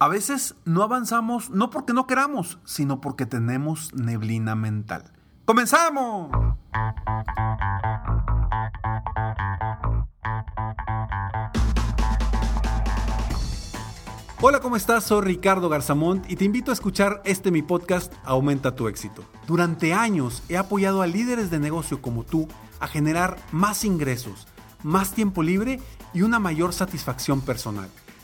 A veces no avanzamos no porque no queramos, sino porque tenemos neblina mental. ¡Comenzamos! Hola, ¿cómo estás? Soy Ricardo Garzamont y te invito a escuchar este mi podcast Aumenta tu éxito. Durante años he apoyado a líderes de negocio como tú a generar más ingresos, más tiempo libre y una mayor satisfacción personal.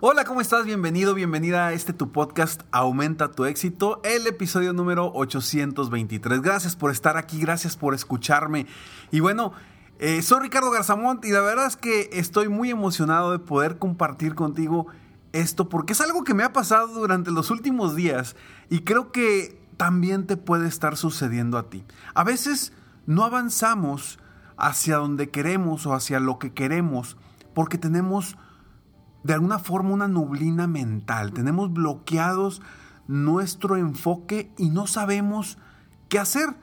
Hola, ¿cómo estás? Bienvenido, bienvenida a este tu podcast Aumenta tu éxito, el episodio número 823. Gracias por estar aquí, gracias por escucharme. Y bueno, eh, soy Ricardo Garzamont y la verdad es que estoy muy emocionado de poder compartir contigo esto porque es algo que me ha pasado durante los últimos días y creo que también te puede estar sucediendo a ti. A veces no avanzamos hacia donde queremos o hacia lo que queremos porque tenemos de alguna forma una nublina mental. Tenemos bloqueados nuestro enfoque y no sabemos qué hacer.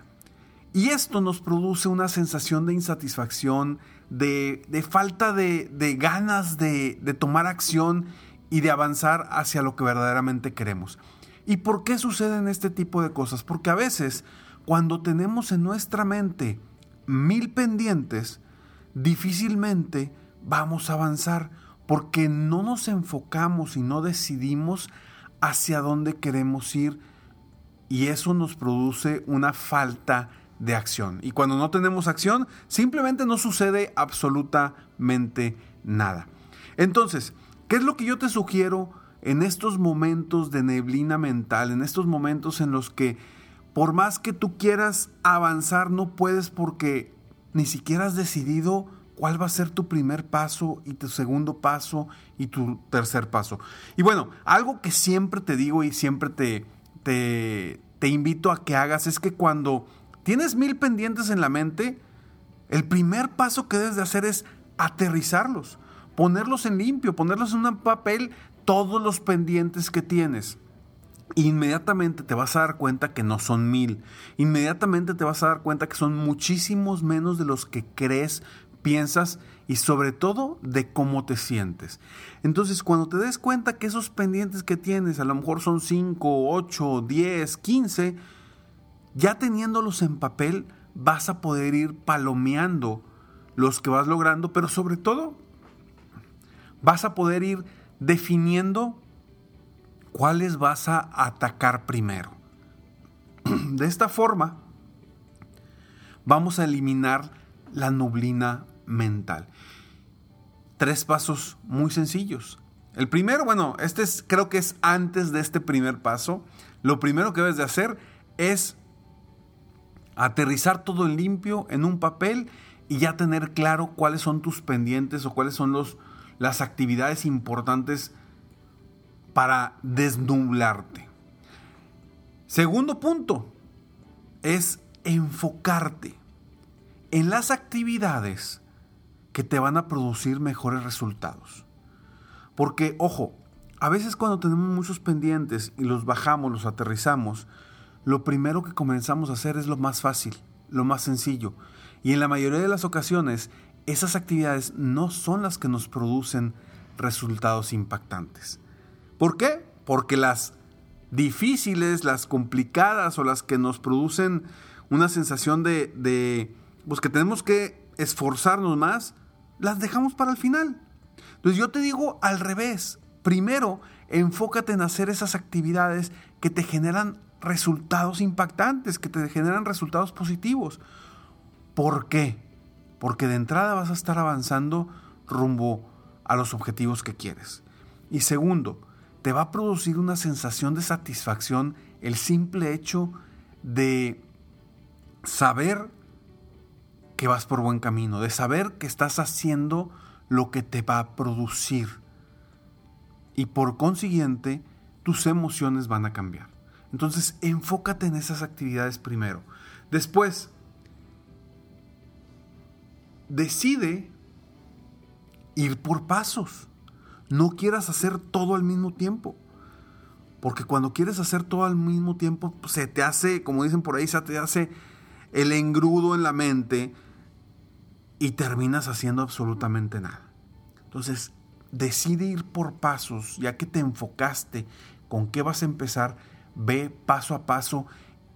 Y esto nos produce una sensación de insatisfacción, de, falta de, de ganas de, de tomar acción y de avanzar hacia lo que verdaderamente queremos. ¿Y por qué suceden este tipo de cosas? Porque a veces cuando tenemos en nuestra mente mil pendientes, difícilmente vamos a avanzar porque no nos enfocamos y no decidimos hacia dónde queremos ir y eso nos produce una falta de acción. Y cuando no tenemos acción, simplemente no sucede absolutamente nada. Entonces, ¿qué es lo que yo te sugiero en estos momentos de neblina mental, en estos momentos en los que por más que tú quieras avanzar, no puedes porque ni siquiera has decidido cuál va a ser tu primer paso y tu segundo paso y tu tercer paso. Y bueno, algo que siempre te digo y siempre te, te, invito a que hagas es que cuando tienes mil pendientes en la mente, el primer paso que debes de hacer es aterrizarlos, ponerlos en limpio, ponerlos en un papel todos los pendientes que tienes. Inmediatamente te vas a dar cuenta que no son mil. Inmediatamente te vas a dar cuenta que son muchísimos menos de los que crees piensas y sobre todo de cómo te sientes. Entonces, cuando te des cuenta que esos pendientes que tienes, a lo mejor son 5, 8, 10, 15, ya teniéndolos en papel, vas a poder ir palomeando los que vas logrando, pero sobre todo vas a poder ir definiendo cuáles vas a atacar primero. De esta forma, vamos a eliminar la nublina mental. Tres pasos muy sencillos. El primero, bueno, este es, creo que es antes de este primer paso. Lo primero que debes de hacer es aterrizar todo en limpio en un papel y ya tener claro cuáles son tus pendientes o cuáles son los, las actividades importantes para desnublarte. Segundo punto es enfocarte en las actividades que te van a producir mejores resultados. Porque, ojo, a veces cuando tenemos muchos pendientes y los bajamos, los aterrizamos, lo primero que comenzamos a hacer es lo más fácil, lo más sencillo. Y en la mayoría de las ocasiones, esas actividades no son las que nos producen resultados impactantes. ¿Por qué? Porque las difíciles, las complicadas o las que nos producen una sensación de, pues que tenemos que esforzarnos más, las dejamos para el final. Entonces yo te digo al revés, primero enfócate en hacer esas actividades que te generan resultados impactantes, que te generan resultados positivos. ¿Por qué? Porque de entrada vas a estar avanzando rumbo a los objetivos que quieres. Y segundo, te va a producir una sensación de satisfacción el simple hecho de saber que vas por buen camino, de saber que estás haciendo lo que te va a producir. Y por consiguiente, tus emociones van a cambiar. Entonces, enfócate en esas actividades primero. Después, decide ir por pasos. No quieras hacer todo al mismo tiempo. Porque cuando quieres hacer todo al mismo tiempo, se te hace, como dicen por ahí, se te hace el engrudo en la mente y terminas haciendo absolutamente nada. Entonces, decide ir por pasos, ya que te enfocaste con qué vas a empezar, ve paso a paso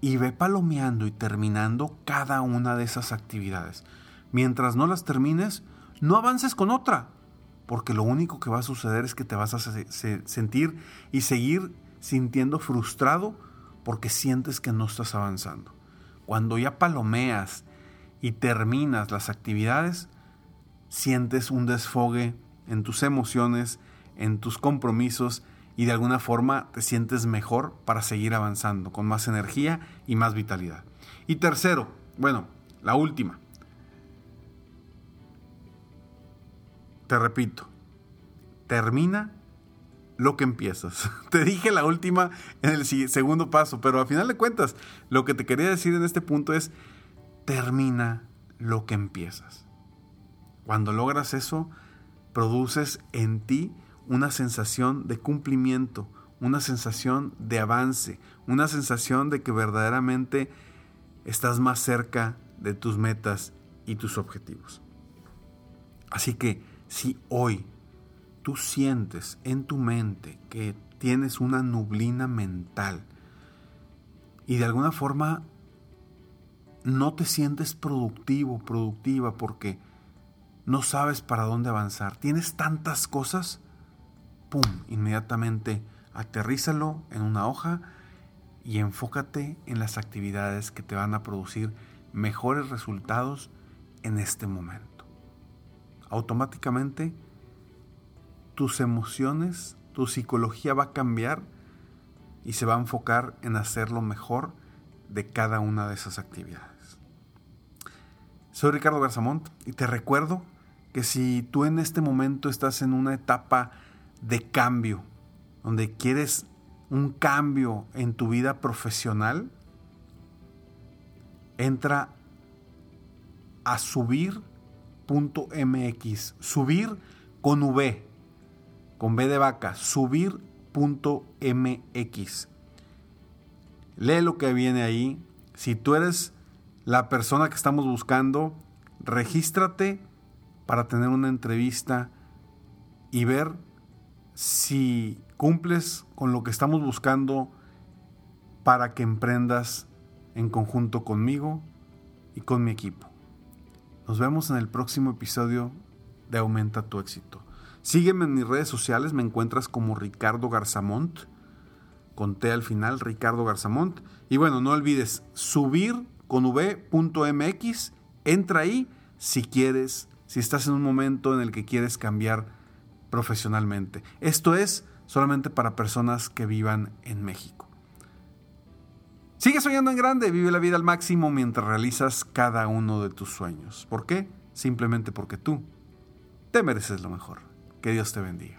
y ve palomeando y terminando cada una de esas actividades. Mientras no las termines, no avances con otra, porque lo único que va a suceder es que te vas a sentir y seguir sintiendo frustrado porque sientes que no estás avanzando. Cuando ya palomeas y terminas las actividades, sientes un desfogue en tus emociones, en tus compromisos y de alguna forma te sientes mejor para seguir avanzando, con más energía y más vitalidad. Y tercero, bueno, la última. Te repito, termina lo que empiezas. Te dije la última en el segundo paso, pero al final de cuentas, lo que te quería decir en este punto es, termina lo que empiezas. Cuando logras eso, produces en ti una sensación de cumplimiento, una sensación de avance, una sensación de que verdaderamente estás más cerca de tus metas y tus objetivos. Así que si hoy tú sientes en tu mente que tienes una nublina mental y de alguna forma no te sientes productivo, productiva, porque no sabes para dónde avanzar. Tienes tantas cosas, ¡pum! Inmediatamente aterrízalo en una hoja y enfócate en las actividades que te van a producir mejores resultados en este momento. Automáticamente tus emociones, tu psicología va a cambiar y se va a enfocar en hacerlo mejor de cada una de esas actividades. Soy Ricardo Garzamont y te recuerdo que si tú en este momento estás en una etapa de cambio, donde quieres un cambio en tu vida profesional, entra a subir.mx, subir con V, con B de vaca, subir.mx. Lee lo que viene ahí. Si tú eres la persona que estamos buscando, regístrate para tener una entrevista y ver si cumples con lo que estamos buscando para que emprendas en conjunto conmigo y con mi equipo. Nos vemos en el próximo episodio de Aumenta tu éxito. Sígueme en mis redes sociales, me encuentras como Ricardo Garzamont conté al final, Ricardo Garzamont. Y bueno, no olvides subir con v.mx, entra ahí si quieres, si estás en un momento en el que quieres cambiar profesionalmente. Esto es solamente para personas que vivan en México. Sigue soñando en grande, vive la vida al máximo mientras realizas cada uno de tus sueños. ¿Por qué? Simplemente porque tú te mereces lo mejor. Que Dios te bendiga.